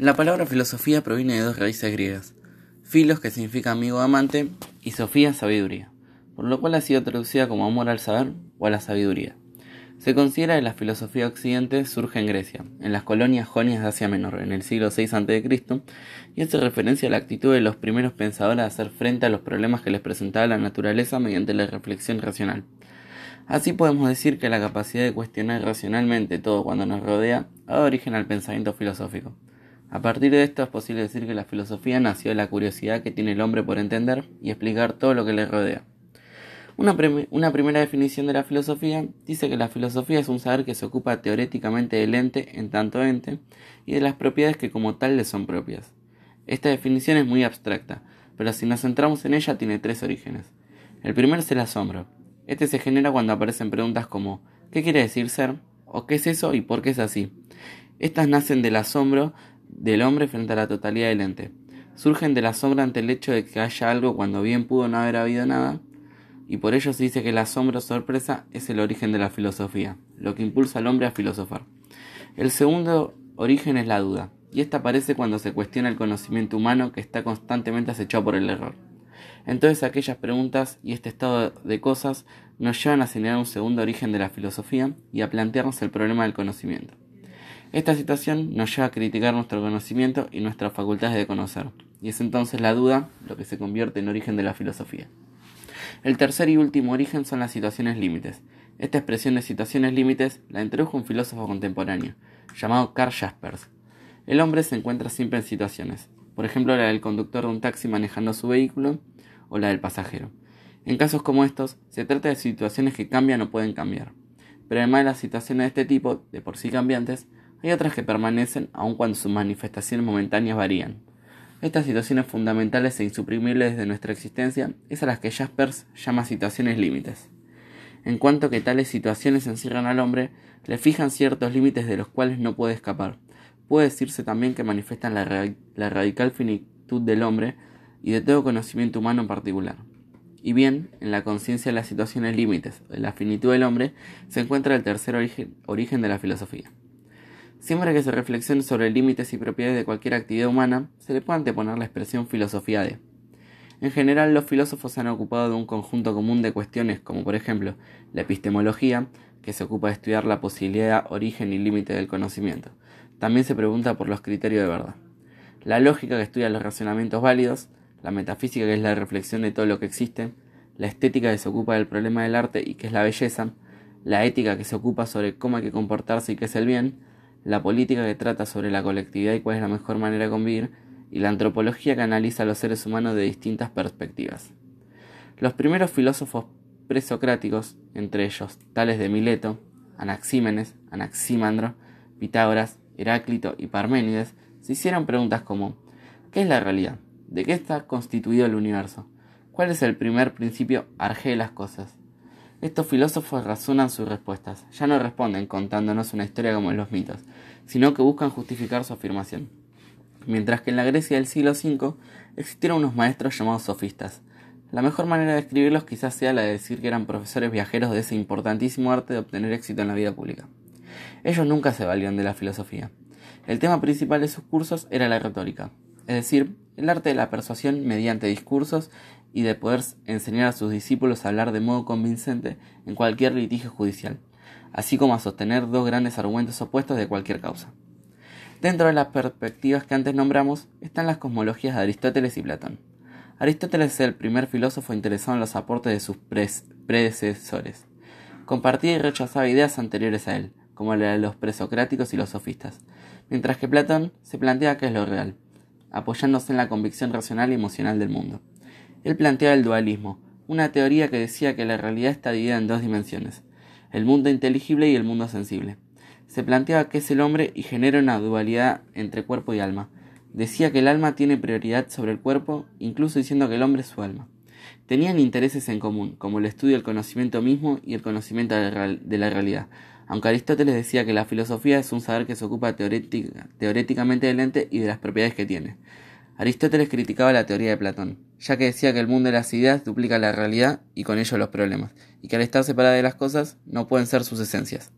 La palabra filosofía proviene de dos raíces griegas, filos que significa amigo amante y sofía sabiduría, por lo cual ha sido traducida como amor al saber o a la sabiduría. Se considera que la filosofía occidente surge en Grecia, en las colonias jonias de Asia Menor, en el siglo VI a.C., y hace referencia a la actitud de los primeros pensadores de hacer frente a los problemas que les presentaba la naturaleza mediante la reflexión racional. Así podemos decir que la capacidad de cuestionar racionalmente todo cuando nos rodea ha dado origen al pensamiento filosófico. A partir de esto es posible decir que la filosofía nació de la curiosidad que tiene el hombre por entender y explicar todo lo que le rodea. Una, primera definición de la filosofía dice que la filosofía es un saber que se ocupa teoréticamente del ente en tanto ente y de las propiedades que como tal le son propias. Esta definición es muy abstracta, pero si nos centramos en ella tiene tres orígenes. El primero es el asombro. Este se genera cuando aparecen preguntas como ¿qué quiere decir ser? o ¿qué es eso y por qué es así? Estas nacen del asombro del hombre frente a la totalidad del ente. Surgen de la sombra ante el hecho de que haya algo cuando bien pudo no haber habido nada, y por ello se dice que el asombro sorpresa es el origen de la filosofía, lo que impulsa al hombre a filosofar. El segundo origen es la duda, y esta aparece cuando se cuestiona el conocimiento humano que está constantemente acechado por el error. Entonces aquellas preguntas y este estado de cosas nos llevan a señalar un segundo origen de la filosofía y a plantearnos el problema del conocimiento. Esta situación nos lleva a criticar nuestro conocimiento y nuestras facultades de conocer, y es entonces la duda lo que se convierte en origen de la filosofía. El tercer y último origen son las situaciones límites. Esta expresión de situaciones límites la introdujo un filósofo contemporáneo, llamado Karl Jaspers. El hombre se encuentra siempre en situaciones, por ejemplo la del conductor de un taxi manejando su vehículo o la del pasajero. En casos como estos, se trata de situaciones que cambian o pueden cambiar. Pero además de las situaciones de este tipo, de por sí cambiantes, hay otras que permanecen aun cuando sus manifestaciones momentáneas varían. Estas situaciones fundamentales e insuprimibles de nuestra existencia es a las que Jaspers llama situaciones límites. En cuanto que tales situaciones encierran al hombre, le fijan ciertos límites de los cuales no puede escapar. Puede decirse también que manifiestan la, radical finitud del hombre y de todo conocimiento humano en particular. Y bien, en la conciencia de las situaciones límites, de la finitud del hombre, se encuentra el tercer origen de la filosofía. Siempre que se reflexione sobre límites y propiedades de cualquier actividad humana, se le puede anteponer la expresión filosofía de. En general, los filósofos se han ocupado de un conjunto común de cuestiones, como por ejemplo la epistemología, que se ocupa de estudiar la posibilidad, origen y límite del conocimiento. También se pregunta por los criterios de verdad. La lógica, que estudia los razonamientos válidos, la metafísica, que es la reflexión de todo lo que existe, la estética, que se ocupa del problema del arte y que es la belleza, la ética, que se ocupa sobre cómo hay que comportarse y qué es el bien, la política que trata sobre la colectividad y cuál es la mejor manera de convivir, y la antropología que analiza a los seres humanos de distintas perspectivas. Los primeros filósofos presocráticos, entre ellos tales de Mileto, Anaxímenes, Anaxímandro, Pitágoras, Heráclito y Parménides, se hicieron preguntas como ¿qué es la realidad? ¿De qué está constituido el universo? ¿Cuál es el primer principio arge de las cosas? Estos filósofos razonan sus respuestas, ya no responden contándonos una historia como en los mitos, sino que buscan justificar su afirmación. Mientras que en la Grecia del siglo V existieron unos maestros llamados sofistas. La mejor manera de describirlos quizás sea la de decir que eran profesores viajeros de ese importantísimo arte de obtener éxito en la vida pública. Ellos nunca se valían de la filosofía. El tema principal de sus cursos era la retórica, es decir, el arte de la persuasión mediante discursos y de poder enseñar a sus discípulos a hablar de modo convincente en cualquier litigio judicial, así como a sostener dos grandes argumentos opuestos de cualquier causa. Dentro de las perspectivas que antes nombramos están las cosmologías de Aristóteles y Platón. Aristóteles es el primer filósofo interesado en los aportes de sus predecesores. Compartía y rechazaba ideas anteriores a él, como la de los presocráticos y los sofistas, mientras que Platón se plantea qué es lo real, apoyándose en la convicción racional y emocional del mundo. Él planteaba el dualismo, una teoría que decía que la realidad está dividida en dos dimensiones, el mundo inteligible y el mundo sensible. Se planteaba que es el hombre y genera una dualidad entre cuerpo y alma. Decía que el alma tiene prioridad sobre el cuerpo, incluso diciendo que el hombre es su alma. Tenían intereses en común, como el estudio del conocimiento mismo y el conocimiento de la realidad, aunque Aristóteles decía que la filosofía es un saber que se ocupa teóricamente del ente y de las propiedades que tiene. Aristóteles criticaba la teoría de Platón, ya que decía que el mundo de las ideas duplica la realidad y con ello los problemas, y que al estar separada de las cosas no pueden ser sus esencias.